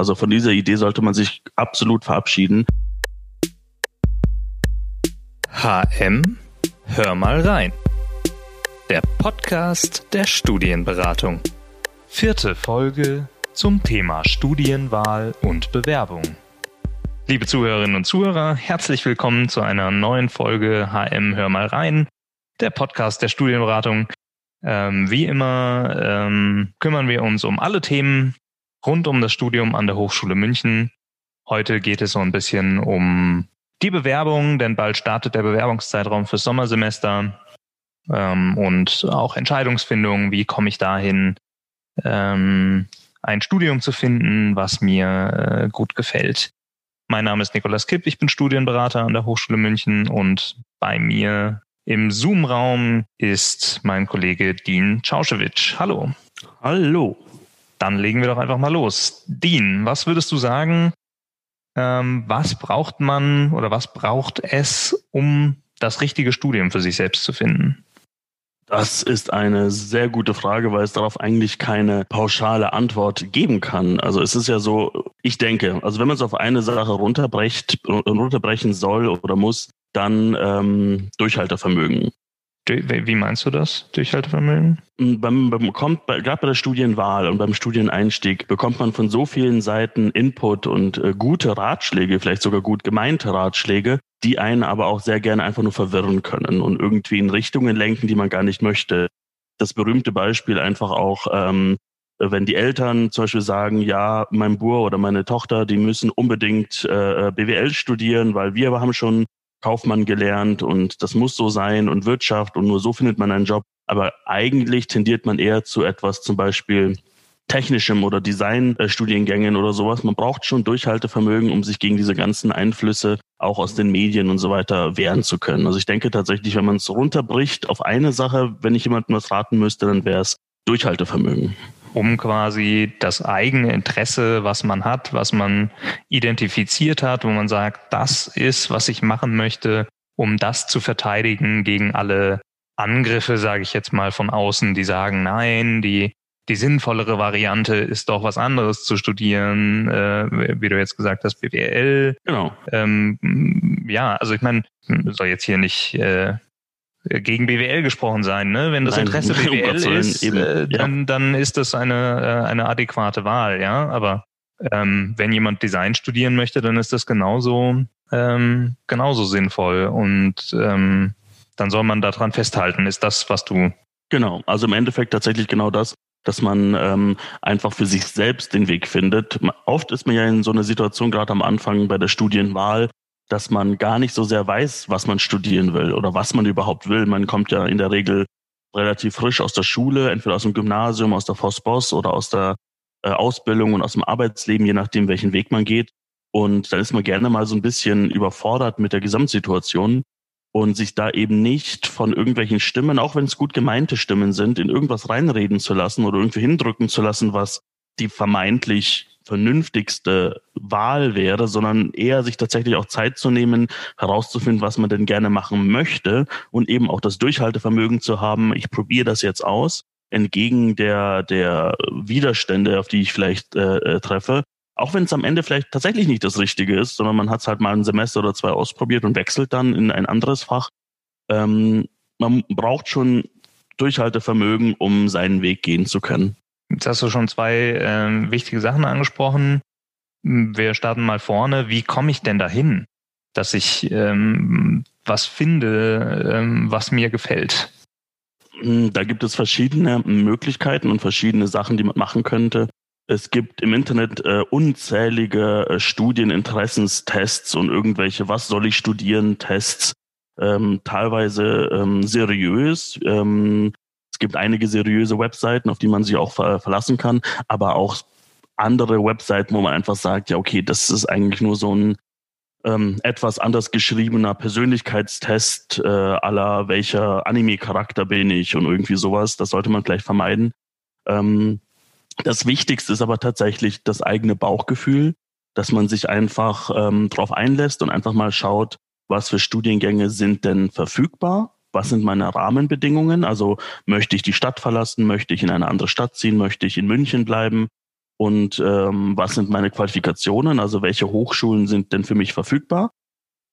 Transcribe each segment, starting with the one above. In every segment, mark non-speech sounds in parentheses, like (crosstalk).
Also von dieser Idee sollte man sich absolut verabschieden. HM, hör mal rein. Der Podcast der Studienberatung. Vierte Folge zum Thema Studienwahl und Bewerbung. Liebe Zuhörerinnen und Zuhörer, herzlich willkommen zu einer neuen Folge HM Hör mal rein, der Podcast der Studienberatung. Ähm, wie immer ähm, kümmern wir uns um alle Themen rund um das Studium an der Hochschule München. Heute geht es so ein bisschen um die Bewerbung, denn bald startet der Bewerbungszeitraum fürs Sommersemester ähm, und auch Entscheidungsfindung, wie komme ich dahin, ähm, ein Studium zu finden, was mir äh, gut gefällt. Mein Name ist Nikolas Kipp, ich bin Studienberater an der Hochschule München und bei mir im Zoom-Raum ist mein Kollege Dean Czauschewitsch. Hallo. Hallo. Dann legen wir doch einfach mal los. Dean, was würdest du sagen, ähm, was braucht man oder was braucht es, um das richtige Studium für sich selbst zu finden? Das ist eine sehr gute Frage, weil es darauf eigentlich keine pauschale Antwort geben kann. Also es ist ja so, ich denke, also wenn man es auf eine Sache runterbrecht, runterbrechen soll oder muss, dann ähm, Durchhaltevermögen. Wie meinst du das, Durchhaltevermögen? Beim, beim, kommt, bei, gerade bei der Studienwahl und beim Studieneinstieg bekommt man von so vielen Seiten Input und äh, gute Ratschläge, vielleicht sogar gut gemeinte Ratschläge, die einen aber auch sehr gerne einfach nur verwirren können und irgendwie in Richtungen lenken, die man gar nicht möchte. Das berühmte Beispiel einfach auch, ähm, wenn die Eltern zum Beispiel sagen, ja, mein Bur oder meine Tochter, die müssen unbedingt äh, BWL studieren, weil wir haben schon Kaufmann gelernt und das muss so sein und Wirtschaft und nur so findet man einen Job. Aber eigentlich tendiert man eher zu etwas zum Beispiel technischem oder Designstudiengängen oder sowas. Man braucht schon Durchhaltevermögen, um sich gegen diese ganzen Einflüsse auch aus den Medien und so weiter wehren zu können. Also ich denke tatsächlich, wenn man es runterbricht auf eine Sache, wenn ich jemandem was raten müsste, dann wäre es Durchhaltevermögen um quasi das eigene Interesse, was man hat, was man identifiziert hat, wo man sagt, das ist, was ich machen möchte, um das zu verteidigen gegen alle Angriffe, sage ich jetzt mal von außen, die sagen, nein, die die sinnvollere Variante ist doch was anderes zu studieren, äh, wie du jetzt gesagt hast, BWL. Genau. Ähm, ja, also ich meine, soll jetzt hier nicht äh, gegen BWL gesprochen sein. Ne? Wenn das Nein, Interesse (laughs) BWL ist, eben, äh, dann, ja. dann ist das eine, äh, eine adäquate Wahl, ja. Aber ähm, wenn jemand Design studieren möchte, dann ist das genauso, ähm, genauso sinnvoll. Und ähm, dann soll man daran festhalten, ist das, was du. Genau, also im Endeffekt tatsächlich genau das, dass man ähm, einfach für sich selbst den Weg findet. Oft ist man ja in so einer Situation, gerade am Anfang bei der Studienwahl, dass man gar nicht so sehr weiß, was man studieren will oder was man überhaupt will. Man kommt ja in der Regel relativ frisch aus der Schule, entweder aus dem Gymnasium, aus der Vosbos oder aus der äh, Ausbildung und aus dem Arbeitsleben, je nachdem, welchen Weg man geht. Und dann ist man gerne mal so ein bisschen überfordert mit der Gesamtsituation und sich da eben nicht von irgendwelchen Stimmen, auch wenn es gut gemeinte Stimmen sind, in irgendwas reinreden zu lassen oder irgendwie hindrücken zu lassen, was die vermeintlich vernünftigste Wahl wäre, sondern eher sich tatsächlich auch Zeit zu nehmen, herauszufinden, was man denn gerne machen möchte und eben auch das Durchhaltevermögen zu haben, ich probiere das jetzt aus, entgegen der, der Widerstände, auf die ich vielleicht äh, äh treffe. Auch wenn es am Ende vielleicht tatsächlich nicht das Richtige ist, sondern man hat es halt mal ein Semester oder zwei ausprobiert und wechselt dann in ein anderes Fach. Ähm, man braucht schon Durchhaltevermögen, um seinen Weg gehen zu können. Jetzt hast du schon zwei äh, wichtige Sachen angesprochen. Wir starten mal vorne. Wie komme ich denn dahin, dass ich ähm, was finde, ähm, was mir gefällt? Hm, da gibt es verschiedene Möglichkeiten und verschiedene Sachen, die man machen könnte. Es gibt im Internet äh, unzählige äh, Studieninteressenstests und irgendwelche Was soll ich studieren Tests, ähm, teilweise ähm, seriös, ähm, gibt einige seriöse Webseiten, auf die man sich auch ver verlassen kann, aber auch andere Webseiten, wo man einfach sagt, ja, okay, das ist eigentlich nur so ein ähm, etwas anders geschriebener Persönlichkeitstest äh, aller welcher Anime-Charakter bin ich und irgendwie sowas. Das sollte man vielleicht vermeiden. Ähm, das Wichtigste ist aber tatsächlich das eigene Bauchgefühl, dass man sich einfach ähm, darauf einlässt und einfach mal schaut, was für Studiengänge sind denn verfügbar was sind meine Rahmenbedingungen? Also möchte ich die Stadt verlassen? Möchte ich in eine andere Stadt ziehen? Möchte ich in München bleiben? und ähm, was sind meine Qualifikationen, also welche Hochschulen sind denn für mich verfügbar.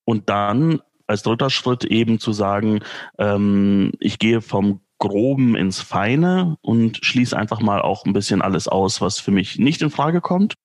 Und dann als dritter Schritt eben zu sagen, ähm, ich gehe vom Groben ins Feine und schließe einfach mal auch ein bisschen alles aus, was für mich nicht in Frage kommt.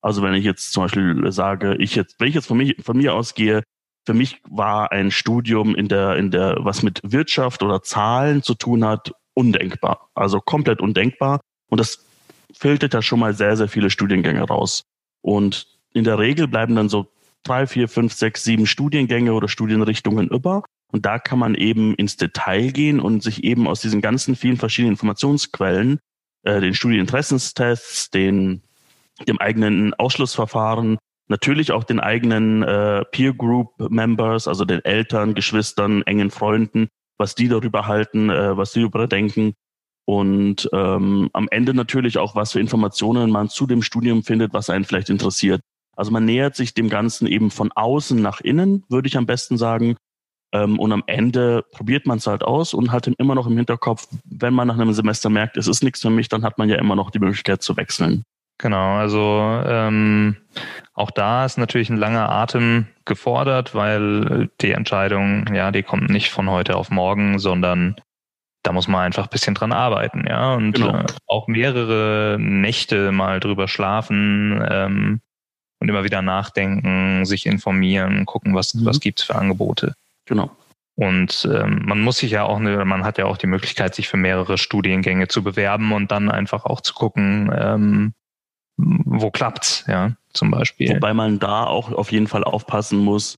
Also wenn ich jetzt zum Beispiel sage, ich jetzt, wenn ich jetzt von, mich, von mir ausgehe, für mich war ein Studium in der, in der, was mit Wirtschaft oder Zahlen zu tun hat, undenkbar. Also komplett undenkbar. Und das filtert ja schon mal sehr, sehr viele Studiengänge raus. Und in der Regel bleiben dann so drei, vier, fünf, sechs, sieben Studiengänge oder Studienrichtungen über. Und da kann man eben ins Detail gehen und sich eben aus diesen ganzen vielen verschiedenen Informationsquellen, äh, den Studieninteressenstests, den, dem eigenen Ausschlussverfahren, natürlich auch den eigenen äh, Peer Group Members, also den Eltern, Geschwistern, engen Freunden, was die darüber halten, äh, was die darüber denken. Und ähm, am Ende natürlich auch, was für Informationen man zu dem Studium findet, was einen vielleicht interessiert. Also man nähert sich dem Ganzen eben von außen nach innen, würde ich am besten sagen. Ähm, und am Ende probiert man es halt aus und hat immer noch im Hinterkopf, wenn man nach einem Semester merkt, es ist nichts für mich, dann hat man ja immer noch die Möglichkeit zu wechseln. Genau, also ähm, auch da ist natürlich ein langer Atem gefordert, weil die Entscheidung, ja, die kommt nicht von heute auf morgen, sondern da muss man einfach ein bisschen dran arbeiten, ja, und genau. äh, auch mehrere Nächte mal drüber schlafen, ähm, und immer wieder nachdenken, sich informieren, gucken, was, mhm. was gibt's für Angebote. Genau. Und ähm, man muss sich ja auch, eine, man hat ja auch die Möglichkeit, sich für mehrere Studiengänge zu bewerben und dann einfach auch zu gucken, ähm, wo klappt's, ja, zum Beispiel. Wobei man da auch auf jeden Fall aufpassen muss,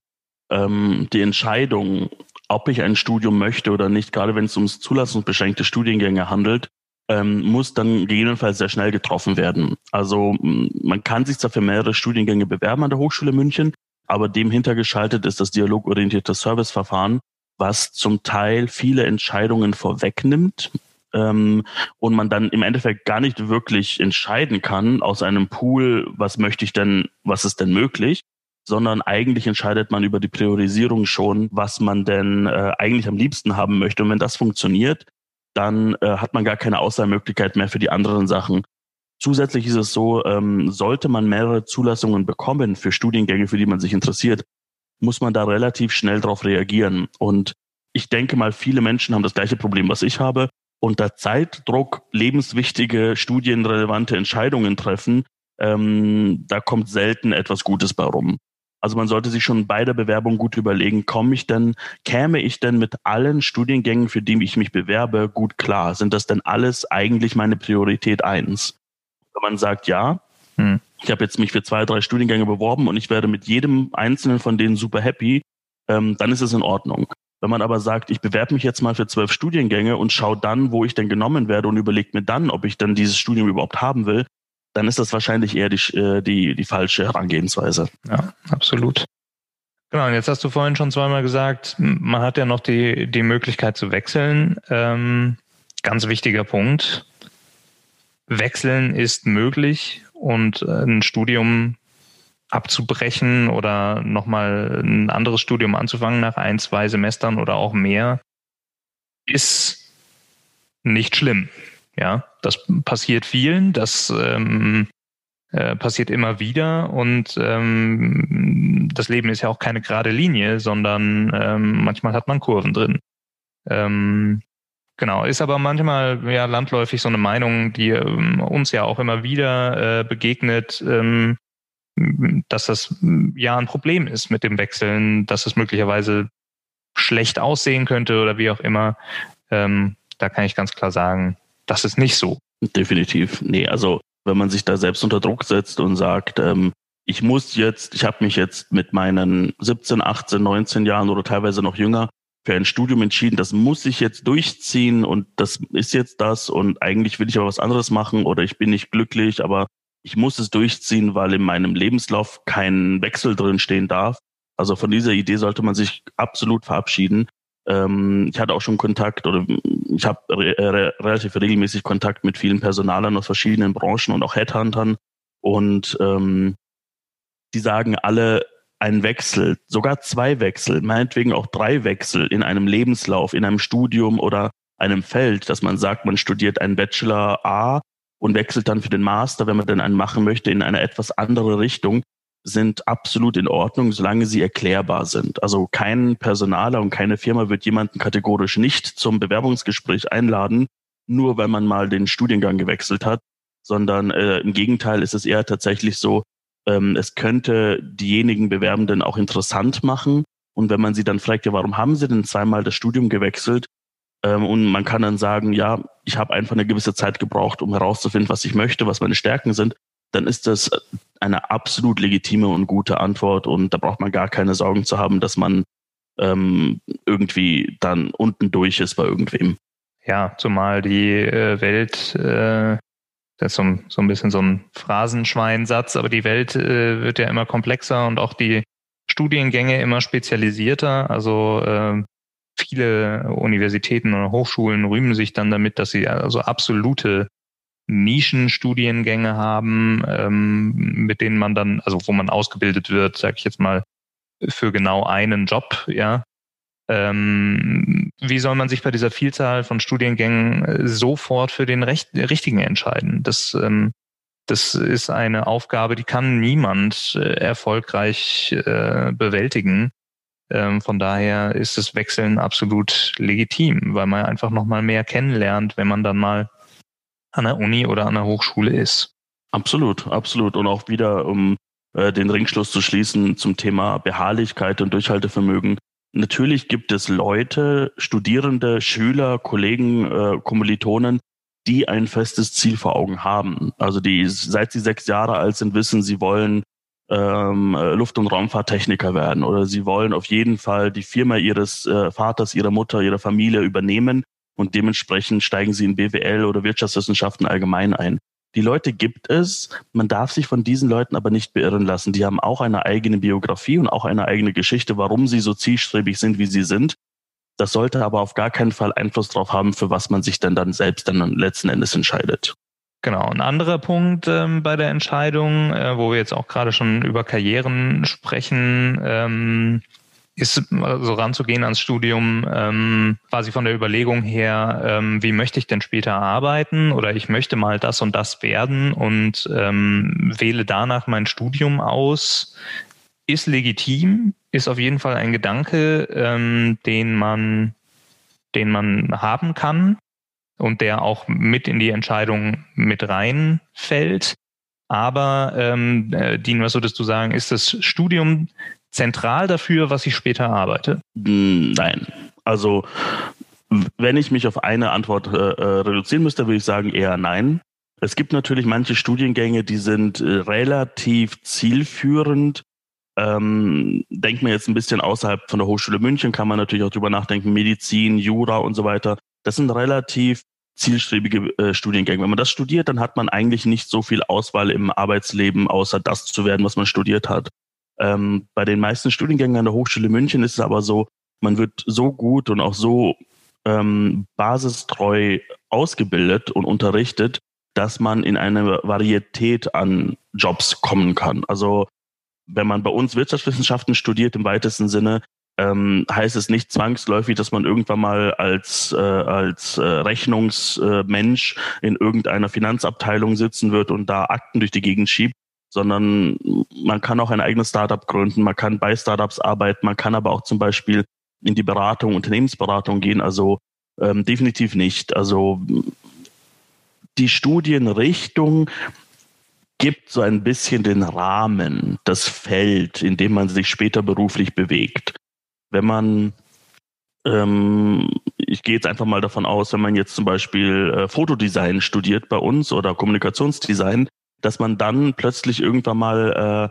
ähm, die Entscheidung, ob ich ein Studium möchte oder nicht, gerade wenn es ums zulassungsbeschränkte Studiengänge handelt, ähm, muss dann gegebenenfalls sehr schnell getroffen werden. Also man kann sich zwar für mehrere Studiengänge bewerben an der Hochschule München, aber dem hintergeschaltet ist das dialogorientierte Serviceverfahren, was zum Teil viele Entscheidungen vorwegnimmt ähm, und man dann im Endeffekt gar nicht wirklich entscheiden kann aus einem Pool, was möchte ich denn, was ist denn möglich, sondern eigentlich entscheidet man über die Priorisierung schon, was man denn äh, eigentlich am liebsten haben möchte. Und wenn das funktioniert, dann äh, hat man gar keine Auswahlmöglichkeit mehr für die anderen Sachen. Zusätzlich ist es so, ähm, sollte man mehrere Zulassungen bekommen für Studiengänge, für die man sich interessiert, muss man da relativ schnell darauf reagieren. Und ich denke mal, viele Menschen haben das gleiche Problem, was ich habe. Unter Zeitdruck lebenswichtige, studienrelevante Entscheidungen treffen, ähm, da kommt selten etwas Gutes bei rum. Also man sollte sich schon bei der Bewerbung gut überlegen, komme ich denn, käme ich denn mit allen Studiengängen, für die ich mich bewerbe, gut klar? Sind das denn alles eigentlich meine Priorität eins? Wenn man sagt, ja, hm. ich habe jetzt mich für zwei, drei Studiengänge beworben und ich werde mit jedem einzelnen von denen super happy, ähm, dann ist es in Ordnung. Wenn man aber sagt, ich bewerbe mich jetzt mal für zwölf Studiengänge und schaue dann, wo ich denn genommen werde und überlege mir dann, ob ich dann dieses Studium überhaupt haben will, dann ist das wahrscheinlich eher die, äh, die, die falsche Herangehensweise. Ja, absolut. Genau, und jetzt hast du vorhin schon zweimal gesagt, man hat ja noch die, die Möglichkeit zu wechseln. Ähm, ganz wichtiger Punkt. Wechseln ist möglich und äh, ein Studium abzubrechen oder nochmal ein anderes Studium anzufangen nach ein, zwei Semestern oder auch mehr, ist nicht schlimm. Ja, das passiert vielen, das ähm, äh, passiert immer wieder und ähm, das Leben ist ja auch keine gerade Linie, sondern ähm, manchmal hat man Kurven drin. Ähm, genau, ist aber manchmal ja landläufig so eine Meinung, die ähm, uns ja auch immer wieder äh, begegnet, ähm, dass das ja ein Problem ist mit dem Wechseln, dass es möglicherweise schlecht aussehen könnte oder wie auch immer. Ähm, da kann ich ganz klar sagen, das ist nicht so. Definitiv. Nee, also wenn man sich da selbst unter Druck setzt und sagt, ähm, ich muss jetzt, ich habe mich jetzt mit meinen 17, 18, 19 Jahren oder teilweise noch jünger für ein Studium entschieden, das muss ich jetzt durchziehen und das ist jetzt das und eigentlich will ich aber was anderes machen oder ich bin nicht glücklich, aber ich muss es durchziehen, weil in meinem Lebenslauf kein Wechsel drin stehen darf. Also von dieser Idee sollte man sich absolut verabschieden ähm, ich hatte auch schon Kontakt oder ich habe re re relativ regelmäßig Kontakt mit vielen Personalern aus verschiedenen Branchen und auch Headhuntern. Und ähm, die sagen alle, ein Wechsel, sogar zwei Wechsel, meinetwegen auch drei Wechsel in einem Lebenslauf, in einem Studium oder einem Feld, dass man sagt, man studiert einen Bachelor A und wechselt dann für den Master, wenn man denn einen machen möchte, in eine etwas andere Richtung, sind absolut in Ordnung, solange sie erklärbar sind. Also kein Personaler und keine Firma wird jemanden kategorisch nicht zum Bewerbungsgespräch einladen, nur weil man mal den Studiengang gewechselt hat, sondern äh, im Gegenteil ist es eher tatsächlich so, ähm, es könnte diejenigen Bewerbenden auch interessant machen. Und wenn man sie dann fragt, ja, warum haben sie denn zweimal das Studium gewechselt? Ähm, und man kann dann sagen, ja, ich habe einfach eine gewisse Zeit gebraucht, um herauszufinden, was ich möchte, was meine Stärken sind. Dann ist das eine absolut legitime und gute Antwort und da braucht man gar keine Sorgen zu haben, dass man ähm, irgendwie dann unten durch ist bei irgendwem. Ja, zumal die äh, Welt, äh, das ist so, so ein bisschen so ein Phrasenschweinsatz, aber die Welt äh, wird ja immer komplexer und auch die Studiengänge immer spezialisierter. Also äh, viele Universitäten und Hochschulen rühmen sich dann damit, dass sie also absolute Nischenstudiengänge haben, ähm, mit denen man dann, also wo man ausgebildet wird, sage ich jetzt mal, für genau einen Job, ja. Ähm, wie soll man sich bei dieser Vielzahl von Studiengängen äh, sofort für den Recht, richtigen entscheiden? Das, ähm, das ist eine Aufgabe, die kann niemand äh, erfolgreich äh, bewältigen. Ähm, von daher ist das Wechseln absolut legitim, weil man einfach nochmal mehr kennenlernt, wenn man dann mal an der Uni oder an der Hochschule ist. Absolut, absolut. Und auch wieder, um äh, den Ringschluss zu schließen zum Thema Beharrlichkeit und Durchhaltevermögen. Natürlich gibt es Leute, Studierende, Schüler, Kollegen, äh, Kommilitonen, die ein festes Ziel vor Augen haben. Also die, seit sie sechs Jahre alt sind, wissen, sie wollen ähm, Luft- und Raumfahrttechniker werden oder sie wollen auf jeden Fall die Firma ihres äh, Vaters, ihrer Mutter, ihrer Familie übernehmen und dementsprechend steigen sie in BWL oder Wirtschaftswissenschaften allgemein ein. Die Leute gibt es, man darf sich von diesen Leuten aber nicht beirren lassen. Die haben auch eine eigene Biografie und auch eine eigene Geschichte, warum sie so zielstrebig sind, wie sie sind. Das sollte aber auf gar keinen Fall Einfluss darauf haben, für was man sich denn dann selbst dann letzten Endes entscheidet. Genau, ein anderer Punkt ähm, bei der Entscheidung, äh, wo wir jetzt auch gerade schon über Karrieren sprechen, ähm, ist so also ranzugehen ans Studium ähm, quasi von der Überlegung her, ähm, wie möchte ich denn später arbeiten oder ich möchte mal das und das werden und ähm, wähle danach mein Studium aus, ist legitim, ist auf jeden Fall ein Gedanke, ähm, den man, den man haben kann und der auch mit in die Entscheidung mit reinfällt. Aber ähm, äh, Dean, was würdest du sagen, ist das Studium zentral dafür, was ich später arbeite? Hm, nein. Also wenn ich mich auf eine Antwort äh, äh, reduzieren müsste, würde ich sagen eher nein. Es gibt natürlich manche Studiengänge, die sind äh, relativ zielführend. Ähm, denkt man jetzt ein bisschen außerhalb von der Hochschule München, kann man natürlich auch drüber nachdenken, Medizin, Jura und so weiter. Das sind relativ zielstrebige äh, Studiengänge. Wenn man das studiert, dann hat man eigentlich nicht so viel Auswahl im Arbeitsleben, außer das zu werden, was man studiert hat. Ähm, bei den meisten Studiengängen an der Hochschule München ist es aber so, man wird so gut und auch so ähm, basistreu ausgebildet und unterrichtet, dass man in eine Varietät an Jobs kommen kann. Also wenn man bei uns Wirtschaftswissenschaften studiert im weitesten Sinne, ähm, heißt es nicht zwangsläufig, dass man irgendwann mal als, äh, als äh, Rechnungsmensch in irgendeiner Finanzabteilung sitzen wird und da Akten durch die Gegend schiebt, sondern man kann auch ein eigenes Startup gründen, man kann bei Startups arbeiten, man kann aber auch zum Beispiel in die Beratung, Unternehmensberatung gehen. Also ähm, definitiv nicht. Also die Studienrichtung gibt so ein bisschen den Rahmen, das Feld, in dem man sich später beruflich bewegt. Wenn man, ähm, ich gehe jetzt einfach mal davon aus, wenn man jetzt zum Beispiel äh, Fotodesign studiert bei uns oder Kommunikationsdesign, dass man dann plötzlich irgendwann mal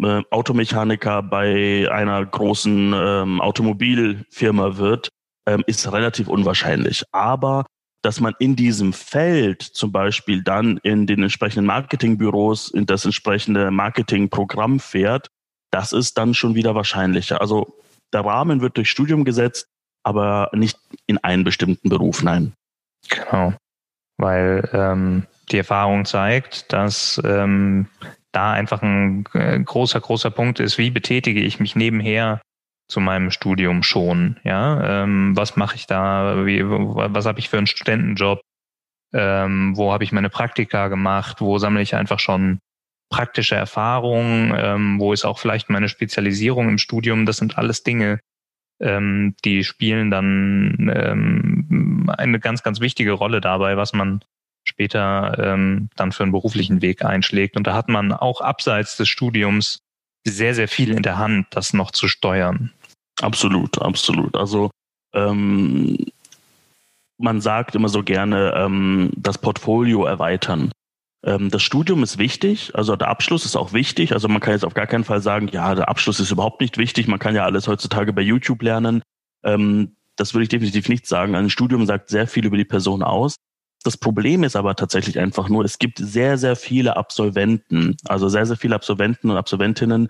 äh, äh, Automechaniker bei einer großen ähm, Automobilfirma wird, ähm, ist relativ unwahrscheinlich. Aber dass man in diesem Feld zum Beispiel dann in den entsprechenden Marketingbüros in das entsprechende Marketingprogramm fährt, das ist dann schon wieder wahrscheinlicher. Also der Rahmen wird durch Studium gesetzt, aber nicht in einen bestimmten Beruf, nein. Genau, weil ähm, die Erfahrung zeigt, dass ähm, da einfach ein äh, großer, großer Punkt ist, wie betätige ich mich nebenher zu meinem Studium schon? Ja, ähm, was mache ich da? Wie, was habe ich für einen Studentenjob? ähm, wo habe ich meine Praktika gemacht, wo sammle ich einfach schon praktische Erfahrungen, ähm, wo ist auch vielleicht meine Spezialisierung im Studium. Das sind alles Dinge, ähm, die spielen dann ähm, eine ganz, ganz wichtige Rolle dabei, was man später ähm, dann für einen beruflichen Weg einschlägt. Und da hat man auch abseits des Studiums sehr, sehr viel in der Hand, das noch zu steuern. Absolut, absolut. Also ähm, man sagt immer so gerne, ähm, das Portfolio erweitern. Ähm, das Studium ist wichtig, also der Abschluss ist auch wichtig. Also man kann jetzt auf gar keinen Fall sagen, ja, der Abschluss ist überhaupt nicht wichtig. Man kann ja alles heutzutage bei YouTube lernen. Ähm, das würde ich definitiv nicht sagen. Ein Studium sagt sehr viel über die Person aus. Das Problem ist aber tatsächlich einfach nur, es gibt sehr, sehr viele Absolventen, also sehr, sehr viele Absolventen und Absolventinnen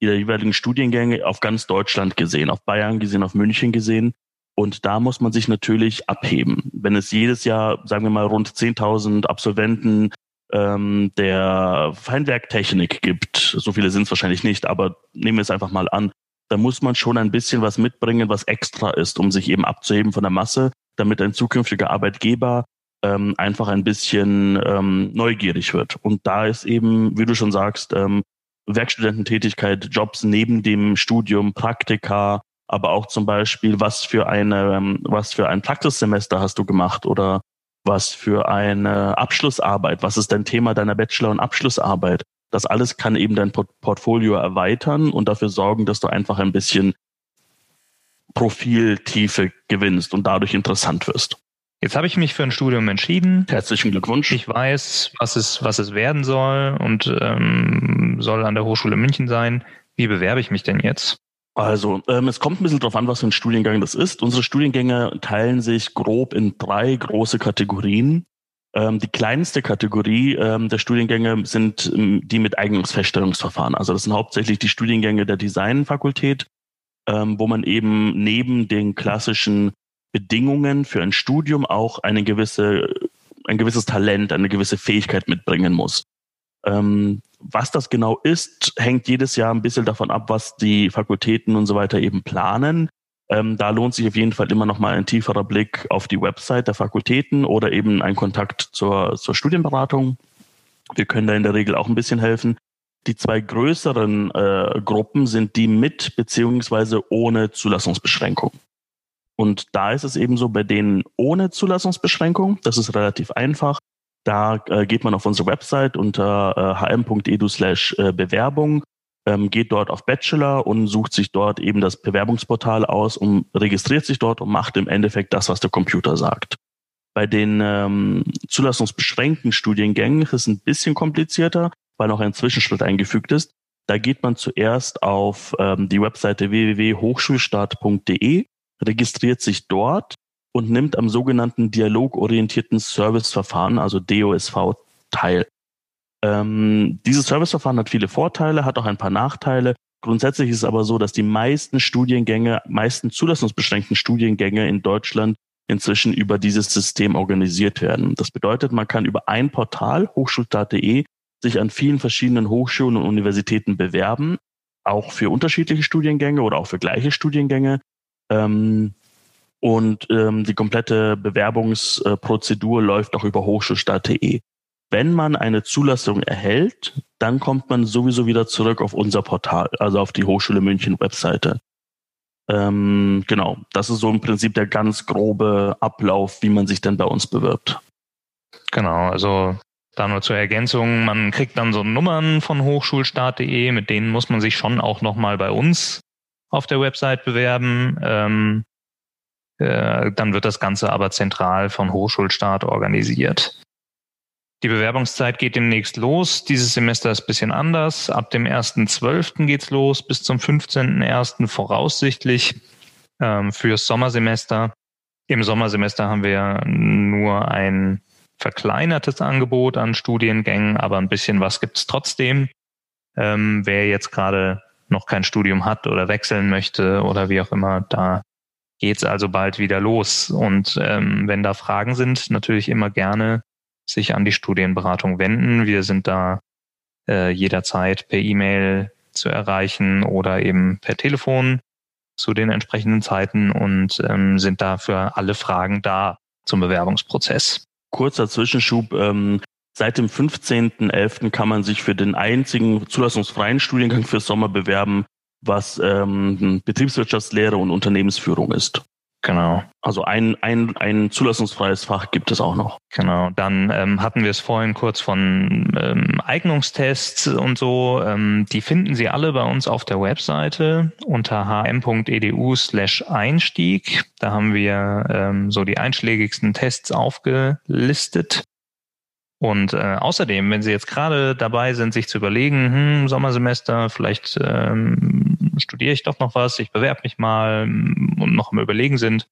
der jeweiligen Studiengänge auf ganz Deutschland gesehen, auf Bayern gesehen, auf München gesehen. Und da muss man sich natürlich abheben. Wenn es jedes Jahr, sagen wir mal, rund 10.000 Absolventen ähm, der Feinwerktechnik gibt, so viele sind es wahrscheinlich nicht, aber nehmen wir es einfach mal an, da muss man schon ein bisschen was mitbringen, was extra ist, um sich eben abzuheben von der Masse, damit ein zukünftiger Arbeitgeber ähm, einfach ein bisschen ähm, neugierig wird. Und da ist eben, wie du schon sagst, ähm, Werkstudententätigkeit, Jobs neben dem Studium, Praktika, aber auch zum Beispiel, was für eine, ähm, was für ein Praxissemester hast du gemacht oder was für eine Abschlussarbeit, was ist dein Thema deiner Bachelor- und Abschlussarbeit. Das alles kann eben dein Portfolio erweitern und dafür sorgen, dass du einfach ein bisschen Profiltiefe gewinnst und dadurch interessant wirst. Jetzt habe ich mich für ein Studium entschieden. Herzlichen Glückwunsch. Ich weiß, was es, was es werden soll und ähm, soll an der Hochschule München sein. Wie bewerbe ich mich denn jetzt? Also, ähm, es kommt ein bisschen darauf an, was für ein Studiengang das ist. Unsere Studiengänge teilen sich grob in drei große Kategorien. Ähm, die kleinste Kategorie ähm, der Studiengänge sind ähm, die mit Eignungsfeststellungsverfahren. Also das sind hauptsächlich die Studiengänge der Designfakultät, ähm, wo man eben neben den klassischen Bedingungen für ein Studium auch eine gewisse, ein gewisses Talent, eine gewisse Fähigkeit mitbringen muss. Ähm, was das genau ist, hängt jedes Jahr ein bisschen davon ab, was die Fakultäten und so weiter eben planen. Ähm, da lohnt sich auf jeden Fall immer noch mal ein tieferer Blick auf die Website der Fakultäten oder eben ein Kontakt zur, zur Studienberatung. Wir können da in der Regel auch ein bisschen helfen. Die zwei größeren äh, Gruppen sind die mit beziehungsweise ohne Zulassungsbeschränkung. Und da ist es eben so, bei denen ohne Zulassungsbeschränkung, das ist relativ einfach. Da äh, geht man auf unsere Website unter äh, hm.edu slash äh, Bewerbung, ähm, geht dort auf Bachelor und sucht sich dort eben das Bewerbungsportal aus und registriert sich dort und macht im Endeffekt das, was der Computer sagt. Bei den ähm, zulassungsbeschränkten Studiengängen ist es ein bisschen komplizierter, weil noch ein Zwischenschritt eingefügt ist. Da geht man zuerst auf ähm, die Webseite www.hochschulstart.de registriert sich dort und nimmt am sogenannten dialogorientierten Serviceverfahren, also DOSV, teil. Ähm, dieses Serviceverfahren hat viele Vorteile, hat auch ein paar Nachteile. Grundsätzlich ist es aber so, dass die meisten Studiengänge, meisten zulassungsbeschränkten Studiengänge in Deutschland inzwischen über dieses System organisiert werden. Das bedeutet, man kann über ein Portal, hochschulstart.de, sich an vielen verschiedenen Hochschulen und Universitäten bewerben, auch für unterschiedliche Studiengänge oder auch für gleiche Studiengänge. Ähm, und ähm, die komplette Bewerbungsprozedur läuft auch über hochschulstaat.de. Wenn man eine Zulassung erhält, dann kommt man sowieso wieder zurück auf unser Portal, also auf die Hochschule München Webseite. Ähm, genau, das ist so im Prinzip der ganz grobe Ablauf, wie man sich denn bei uns bewirbt. Genau, also da nur zur Ergänzung, man kriegt dann so Nummern von hochschulstaat.de, mit denen muss man sich schon auch nochmal bei uns auf der Website bewerben. Ähm, äh, dann wird das Ganze aber zentral von Hochschulstaat organisiert. Die Bewerbungszeit geht demnächst los. Dieses Semester ist ein bisschen anders. Ab dem 1.12. geht's los bis zum 15.01. voraussichtlich ähm, fürs Sommersemester. Im Sommersemester haben wir nur ein verkleinertes Angebot an Studiengängen, aber ein bisschen was gibt's trotzdem. Ähm, wer jetzt gerade noch kein Studium hat oder wechseln möchte oder wie auch immer, da geht's also bald wieder los. Und ähm, wenn da Fragen sind, natürlich immer gerne sich an die Studienberatung wenden. Wir sind da äh, jederzeit per E-Mail zu erreichen oder eben per Telefon zu den entsprechenden Zeiten und ähm, sind da für alle Fragen da zum Bewerbungsprozess. kurzer Zwischenschub. Ähm, seit dem 15.11. kann man sich für den einzigen zulassungsfreien Studiengang für Sommer bewerben, was ähm, Betriebswirtschaftslehre und Unternehmensführung ist. Genau. Also ein, ein, ein zulassungsfreies Fach gibt es auch noch. Genau. Dann ähm, hatten wir es vorhin kurz von ähm, Eignungstests und so. Ähm, die finden Sie alle bei uns auf der Webseite unter hm.edu slash Einstieg. Da haben wir ähm, so die einschlägigsten Tests aufgelistet. Und äh, außerdem, wenn Sie jetzt gerade dabei sind, sich zu überlegen, hm, Sommersemester, vielleicht ähm, studiere ich doch noch was, ich bewerbe mich mal und noch am Überlegen sind,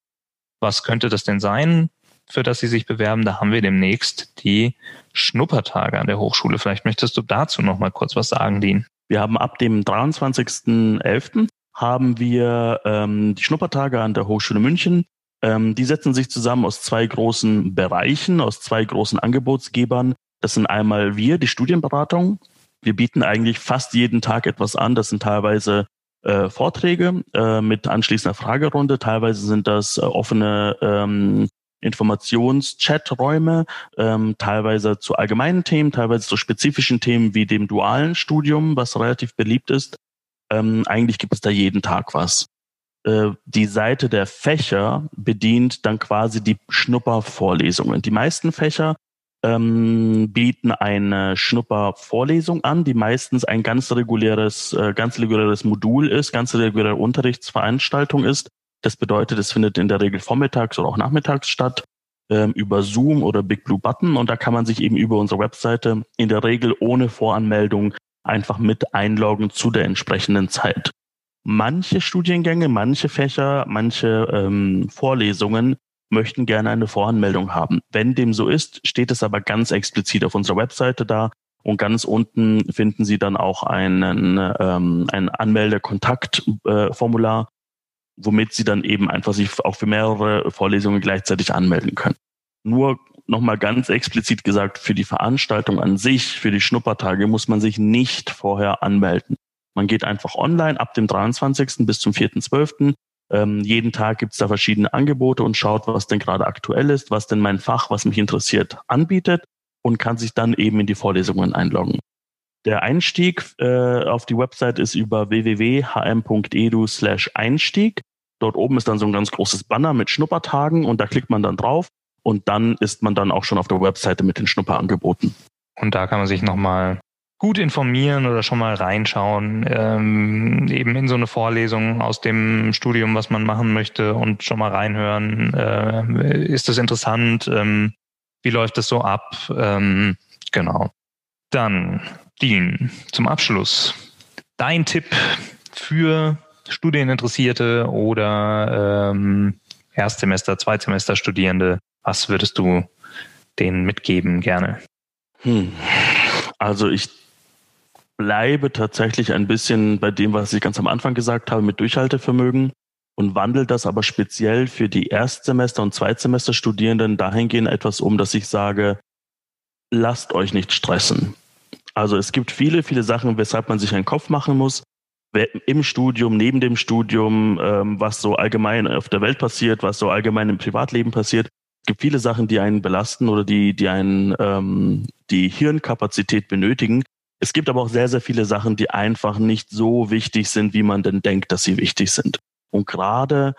was könnte das denn sein, für das Sie sich bewerben? Da haben wir demnächst die Schnuppertage an der Hochschule. Vielleicht möchtest du dazu noch mal kurz was sagen, Dean. Wir haben ab dem 23.11. haben wir ähm, die Schnuppertage an der Hochschule München. Ähm, die setzen sich zusammen aus zwei großen Bereichen, aus zwei großen Angebotsgebern. Das sind einmal wir, die Studienberatung. Wir bieten eigentlich fast jeden Tag etwas an. Das sind teilweise äh, Vorträge äh, mit anschließender Fragerunde. Teilweise sind das äh, offene ähm, Informations-Chat-Räume, ähm, teilweise zu allgemeinen Themen, teilweise zu spezifischen Themen wie dem dualen Studium, was relativ beliebt ist. Ähm, eigentlich gibt es da jeden Tag was. Äh, die Seite der Fächer bedient dann quasi die Schnuppervorlesungen. Die meisten Fächer ähm, bieten eine Schnuppervorlesung an, die meistens ein ganz reguläres, äh, ganz reguläres Modul ist, ganz reguläre Unterrichtsveranstaltung ist. Das bedeutet, es findet in der Regel vormittags oder auch nachmittags statt ähm, über Zoom oder Big Blue Button und da kann man sich eben über unsere Webseite in der Regel ohne Voranmeldung einfach mit einloggen zu der entsprechenden Zeit. Manche Studiengänge, manche Fächer, manche ähm, Vorlesungen möchten gerne eine Voranmeldung haben. Wenn dem so ist, steht es aber ganz explizit auf unserer Webseite da und ganz unten finden Sie dann auch einen, ähm, ein Anmeldekontaktformular, äh, womit Sie dann eben einfach sich auch für mehrere Vorlesungen gleichzeitig anmelden können. Nur nochmal ganz explizit gesagt, für die Veranstaltung an sich, für die Schnuppertage muss man sich nicht vorher anmelden. Man geht einfach online ab dem 23. bis zum 4.12. Ähm, jeden Tag gibt es da verschiedene Angebote und schaut, was denn gerade aktuell ist, was denn mein Fach, was mich interessiert, anbietet und kann sich dann eben in die Vorlesungen einloggen. Der Einstieg äh, auf die Website ist über www.hm.edu slash Einstieg. Dort oben ist dann so ein ganz großes Banner mit Schnuppertagen und da klickt man dann drauf und dann ist man dann auch schon auf der Webseite mit den Schnupperangeboten. Und da kann man sich nochmal gut informieren oder schon mal reinschauen, ähm, eben in so eine Vorlesung aus dem Studium, was man machen möchte und schon mal reinhören. Äh, ist das interessant? Ähm, wie läuft das so ab? Ähm, genau. Dann, Dean, zum Abschluss. Dein Tipp für Studieninteressierte oder ähm, Erstsemester, Zweitsemester Studierende, was würdest du denen mitgeben gerne? Hm. Also ich bleibe tatsächlich ein bisschen bei dem, was ich ganz am Anfang gesagt habe, mit Durchhaltevermögen und wandle das aber speziell für die Erstsemester- und Zweitsemester-Studierenden dahingehend etwas um, dass ich sage, lasst euch nicht stressen. Also es gibt viele, viele Sachen, weshalb man sich einen Kopf machen muss. Im Studium, neben dem Studium, ähm, was so allgemein auf der Welt passiert, was so allgemein im Privatleben passiert. Es gibt viele Sachen, die einen belasten oder die, die einen ähm, die Hirnkapazität benötigen. Es gibt aber auch sehr, sehr viele Sachen, die einfach nicht so wichtig sind, wie man denn denkt, dass sie wichtig sind. Und gerade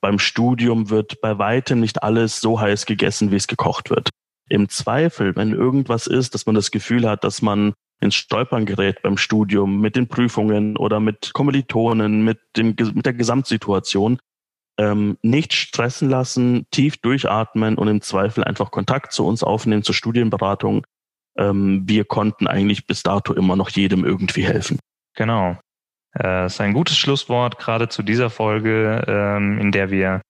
beim Studium wird bei weitem nicht alles so heiß gegessen, wie es gekocht wird. Im Zweifel, wenn irgendwas ist, dass man das Gefühl hat, dass man ins Stolpern gerät beim Studium mit den Prüfungen oder mit Kommilitonen, mit, dem, mit der Gesamtsituation, ähm, nicht stressen lassen, tief durchatmen und im Zweifel einfach Kontakt zu uns aufnehmen, zur Studienberatung ähm, wir konnten eigentlich bis dato immer noch jedem irgendwie helfen. Genau. Äh, das ist ein gutes Schlusswort, gerade zu dieser Folge, ähm, in der wir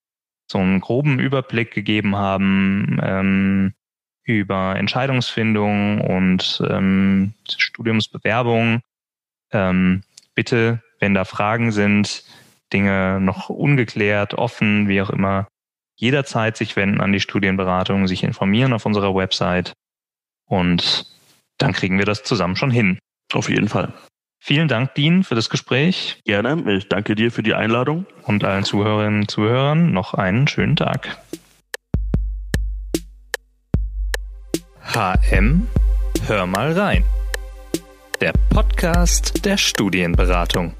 so einen groben Überblick gegeben haben ähm, über Entscheidungsfindung und ähm, Studiumsbewerbung. Ähm, bitte, wenn da Fragen sind, Dinge noch ungeklärt, offen, wie auch immer, jederzeit sich wenden an die Studienberatung, sich informieren auf unserer Website und dann kriegen wir das zusammen schon hin. Auf jeden Fall. Vielen Dank, Dean, für das Gespräch. Gerne. Ich danke dir für die Einladung. Und allen Zuhörerinnen und Zuhörern noch einen schönen Tag. HM Hör mal rein. Der Podcast der Studienberatung.